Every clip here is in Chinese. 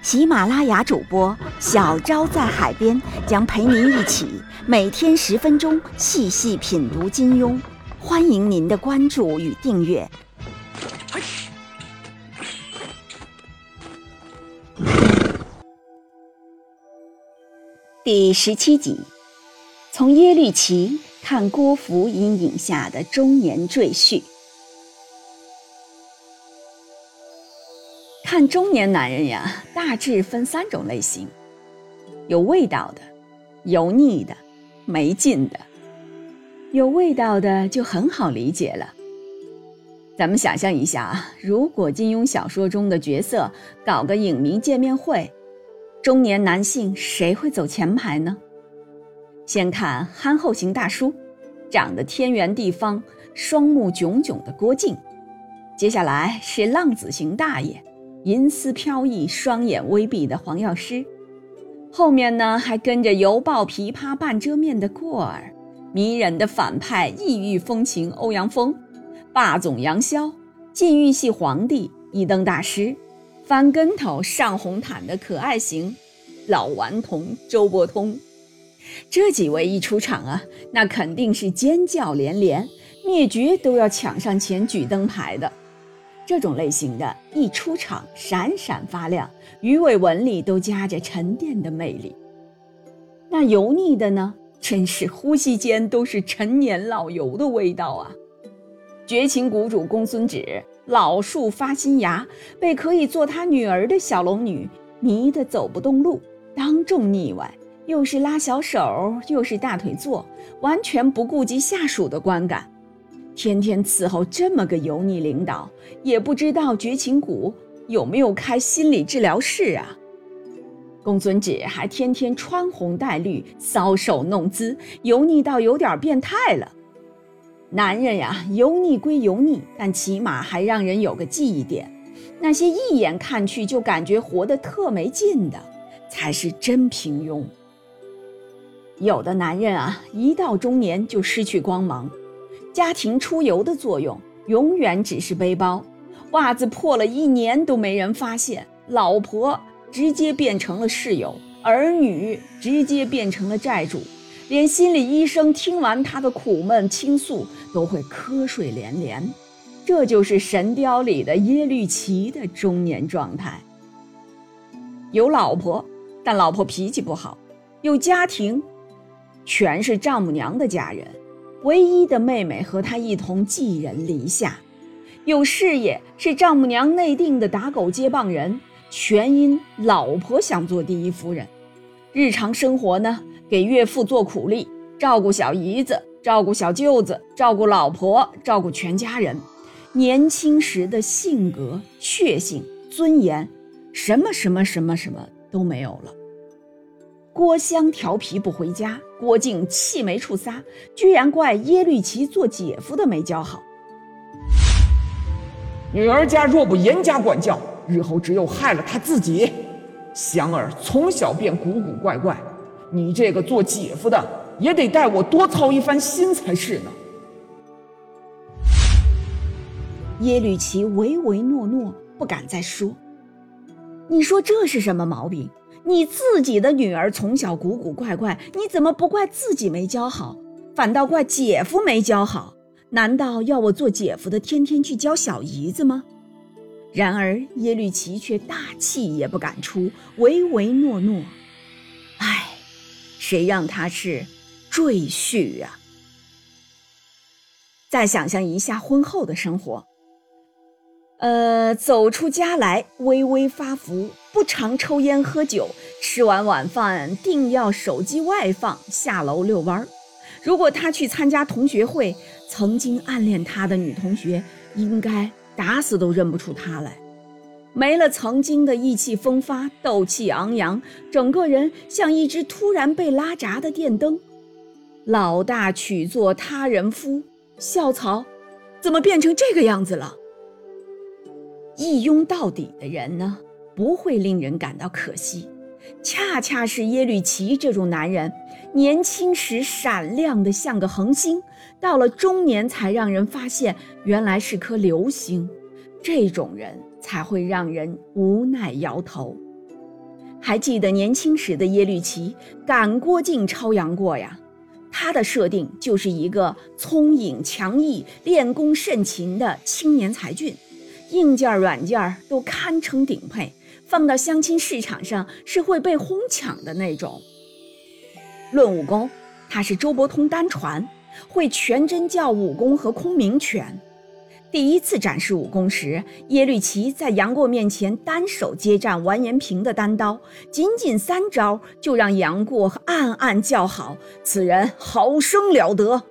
喜马拉雅主播小昭在海边将陪您一起每天十分钟细细品读金庸，欢迎您的关注与订阅。第十七集，从耶律齐看郭芙阴影下的中年赘婿。看中年男人呀，大致分三种类型：有味道的、油腻的、没劲的。有味道的就很好理解了。咱们想象一下啊，如果金庸小说中的角色搞个影迷见面会。中年男性谁会走前排呢？先看憨厚型大叔，长得天圆地方、双目炯炯的郭靖；接下来是浪子型大爷，银丝飘逸、双眼微闭的黄药师；后面呢还跟着犹抱琵琶半遮面的过儿，迷人的反派异域风情欧阳锋，霸总杨逍，禁欲系皇帝一灯大师。翻跟头上红毯的可爱型老顽童周伯通，这几位一出场啊，那肯定是尖叫连连，灭绝都要抢上前举灯牌的。这种类型的一出场闪闪发亮，鱼尾纹里都夹着沉淀的魅力。那油腻的呢，真是呼吸间都是陈年老油的味道啊！绝情谷主公孙止。老树发新芽，被可以做他女儿的小龙女迷得走不动路，当众腻歪，又是拉小手，又是大腿坐，完全不顾及下属的观感，天天伺候这么个油腻领导，也不知道绝情谷有没有开心理治疗室啊？公孙止还天天穿红戴绿，搔首弄姿，油腻到有点变态了。男人呀，油腻归油腻，但起码还让人有个记忆点。那些一眼看去就感觉活得特没劲的，才是真平庸。有的男人啊，一到中年就失去光芒，家庭出游的作用永远只是背包，袜子破了一年都没人发现，老婆直接变成了室友，儿女直接变成了债主。连心理医生听完他的苦闷倾诉都会瞌睡连连，这就是《神雕》里的耶律齐的中年状态。有老婆，但老婆脾气不好；有家庭，全是丈母娘的家人，唯一的妹妹和他一同寄人篱下；有事业，是丈母娘内定的打狗接棒人，全因老婆想做第一夫人。日常生活呢？给岳父做苦力，照顾小姨子，照顾小舅子，照顾老婆，照顾全家人。年轻时的性格、血性、尊严，什么什么什么什么都没有了。郭襄调皮不回家，郭靖气没处撒，居然怪耶律齐做姐夫的没教好。女儿家若不严加管教，日后只有害了她自己。祥儿从小便古古怪怪。你这个做姐夫的也得带我多操一番心才是呢。耶律齐唯唯诺诺，不敢再说。你说这是什么毛病？你自己的女儿从小古古怪怪，你怎么不怪自己没教好，反倒怪姐夫没教好？难道要我做姐夫的天天去教小姨子吗？然而耶律齐却大气也不敢出，唯唯诺诺。唉谁让他是赘婿啊？再想象一下婚后的生活，呃，走出家来微微发福，不常抽烟喝酒，吃完晚饭定要手机外放，下楼遛弯儿。如果他去参加同学会，曾经暗恋他的女同学应该打死都认不出他来。没了曾经的意气风发、斗气昂扬，整个人像一只突然被拉闸的电灯。老大娶做他人夫，校草怎么变成这个样子了？一拥到底的人呢，不会令人感到可惜。恰恰是耶律齐这种男人，年轻时闪亮的像个恒星，到了中年才让人发现原来是颗流星。这种人才会让人无奈摇头。还记得年轻时的耶律齐赶郭靖超杨过呀？他的设定就是一个聪颖强毅、练功甚勤的青年才俊，硬件软件都堪称顶配，放到相亲市场上是会被哄抢的那种。论武功，他是周伯通单传，会全真教武功和空明拳。第一次展示武功时，耶律齐在杨过面前单手接战完颜平的单刀，仅仅三招就让杨过暗暗叫好：“此人好生了得。”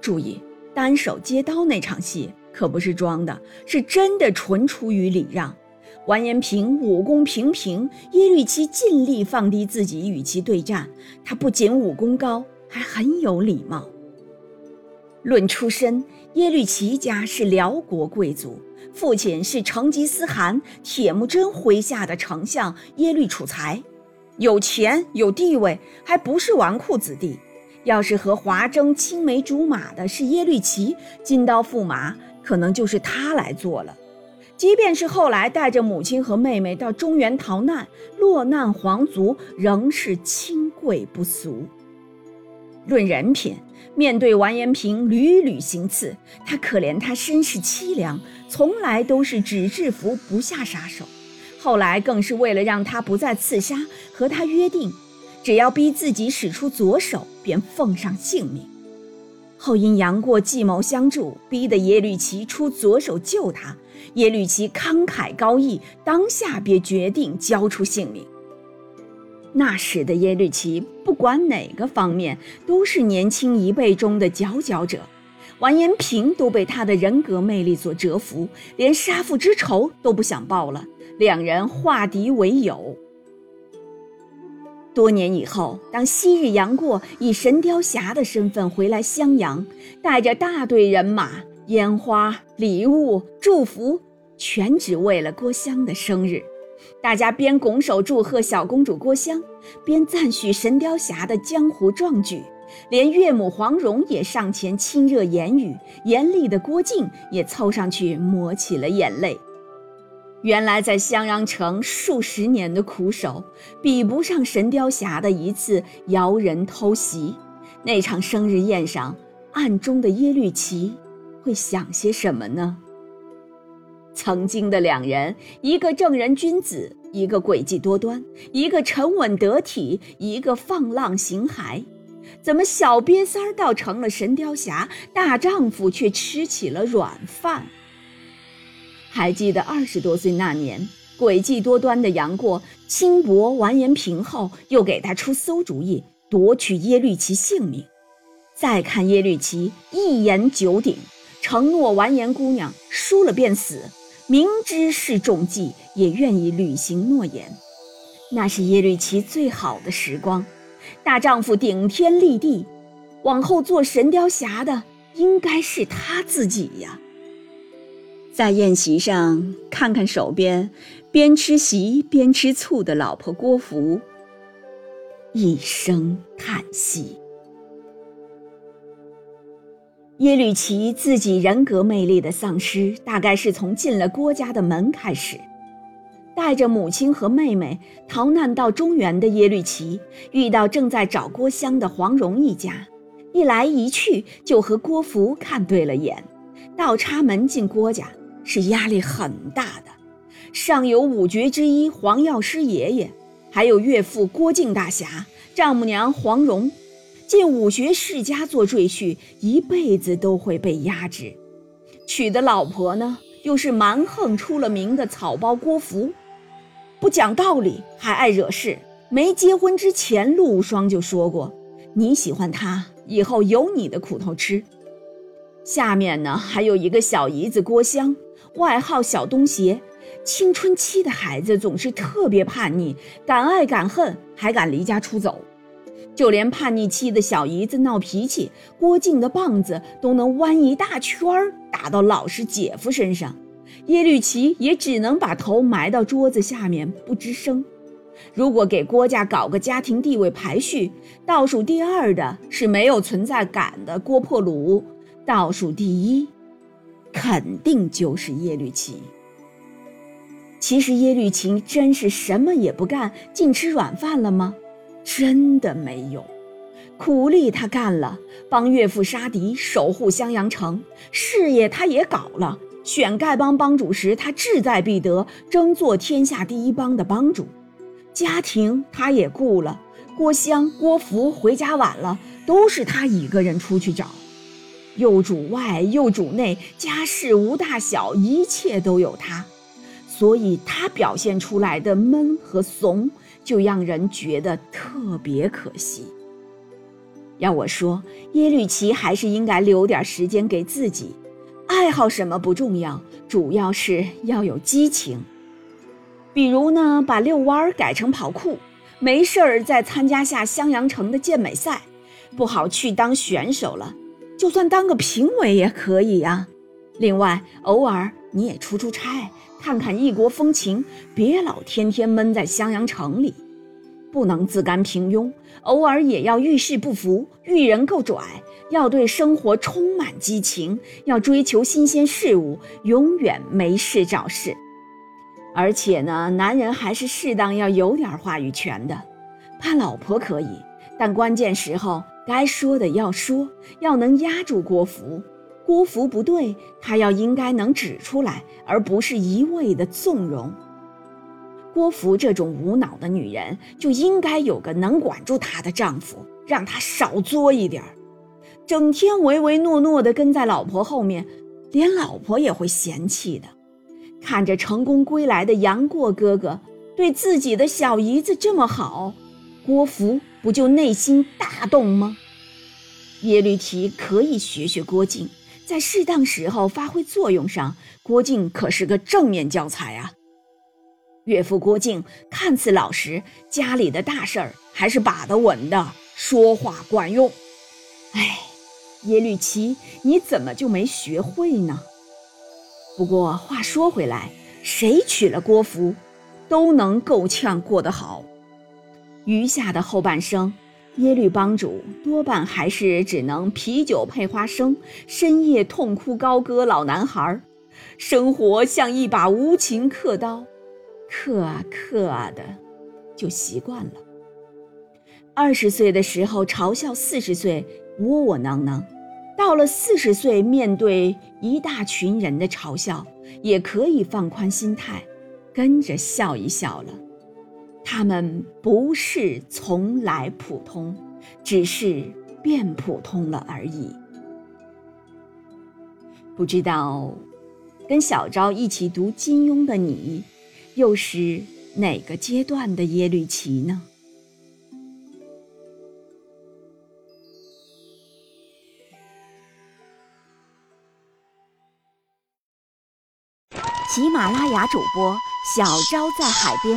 注意，单手接刀那场戏可不是装的，是真的纯出于礼让。完颜平武功平平，耶律齐尽力放低自己与其对战。他不仅武功高，还很有礼貌。论出身，耶律齐家是辽国贵族，父亲是成吉思汗、铁木真麾下的丞相耶律楚材，有钱有地位，还不是纨绔子弟。要是和华争青梅竹马的是耶律齐，金刀驸马可能就是他来做了。即便是后来带着母亲和妹妹到中原逃难，落难皇族仍是清贵不俗。论人品，面对完颜平屡屡行刺，他可怜他身世凄凉，从来都是只制服不下杀手。后来更是为了让他不再刺杀，和他约定，只要逼自己使出左手，便奉上性命。后因杨过计谋相助，逼得耶律齐出左手救他。耶律齐慷慨高义，当下便决定交出性命。那时的耶律齐，不管哪个方面，都是年轻一辈中的佼佼者。完颜平都被他的人格魅力所折服，连杀父之仇都不想报了。两人化敌为友。多年以后，当昔日杨过以神雕侠的身份回来襄阳，带着大队人马、烟花、礼物、祝福，全只为了郭襄的生日。大家边拱手祝贺小公主郭襄，边赞许神雕侠的江湖壮举，连岳母黄蓉也上前亲热言语，严厉的郭靖也凑上去抹起了眼泪。原来在襄阳城数十年的苦守，比不上神雕侠的一次摇人偷袭。那场生日宴上，暗中的耶律齐会想些什么呢？曾经的两人，一个正人君子，一个诡计多端；一个沉稳得体，一个放浪形骸。怎么小瘪三儿倒成了神雕侠，大丈夫却吃起了软饭？还记得二十多岁那年，诡计多端的杨过轻薄完颜平后，又给他出馊主意，夺取耶律齐性命。再看耶律齐一言九鼎，承诺完颜姑娘输了便死。明知是中计，也愿意履行诺言。那是耶律齐最好的时光，大丈夫顶天立地。往后做神雕侠的，应该是他自己呀。在宴席上，看看手边边吃席边吃醋的老婆郭芙，一声叹息。耶律齐自己人格魅力的丧失，大概是从进了郭家的门开始。带着母亲和妹妹逃难到中原的耶律齐，遇到正在找郭襄的黄蓉一家，一来一去就和郭芙看对了眼。倒插门进郭家是压力很大的，上有五绝之一黄药师爷爷，还有岳父郭靖大侠，丈母娘黄蓉。进武学世家做赘婿，一辈子都会被压制；娶的老婆呢，又是蛮横出了名的草包郭芙，不讲道理，还爱惹事。没结婚之前，陆无双就说过：“你喜欢他，以后有你的苦头吃。”下面呢，还有一个小姨子郭襄，外号小东邪，青春期的孩子总是特别叛逆，敢爱敢恨，还敢离家出走。就连叛逆期的小姨子闹脾气，郭靖的棒子都能弯一大圈儿打到老实姐夫身上，耶律齐也只能把头埋到桌子下面不吱声。如果给郭家搞个家庭地位排序，倒数第二的是没有存在感的郭破虏，倒数第一，肯定就是耶律齐。其实耶律齐真是什么也不干，净吃软饭了吗？真的没有，苦力他干了，帮岳父杀敌，守护襄阳城，事业他也搞了。选丐帮帮主时，他志在必得，争做天下第一帮的帮主。家庭他也顾了，郭襄、郭芙回家晚了，都是他一个人出去找，又主外又主内，家事无大小，一切都有他，所以他表现出来的闷和怂。就让人觉得特别可惜。要我说，耶律齐还是应该留点时间给自己，爱好什么不重要，主要是要有激情。比如呢，把遛弯儿改成跑酷，没事儿再参加下襄阳城的健美赛，不好去当选手了，就算当个评委也可以呀。另外，偶尔你也出出差。看看异国风情，别老天天闷在襄阳城里，不能自甘平庸，偶尔也要遇事不服，遇人够拽，要对生活充满激情，要追求新鲜事物，永远没事找事。而且呢，男人还是适当要有点话语权的，怕老婆可以，但关键时候该说的要说，要能压住郭芙。郭芙不对，他要应该能指出来，而不是一味的纵容。郭芙这种无脑的女人，就应该有个能管住她的丈夫，让她少作一点儿。整天唯唯诺诺的跟在老婆后面，连老婆也会嫌弃的。看着成功归来的杨过哥哥对自己的小姨子这么好，郭芙不就内心大动吗？耶律齐可以学学郭靖。在适当时候发挥作用上，郭靖可是个正面教材啊。岳父郭靖看似老实，家里的大事儿还是把得稳的，说话管用。哎，耶律齐，你怎么就没学会呢？不过话说回来，谁娶了郭芙，都能够呛过得好。余下的后半生。耶律帮主多半还是只能啤酒配花生，深夜痛哭高歌老男孩，生活像一把无情刻刀，刻啊刻啊的，就习惯了。二十岁的时候嘲笑四十岁窝窝囊囊，到了四十岁面对一大群人的嘲笑，也可以放宽心态，跟着笑一笑了。他们不是从来普通，只是变普通了而已。不知道跟小昭一起读金庸的你，又是哪个阶段的耶律齐呢？喜马拉雅主播小昭在海边。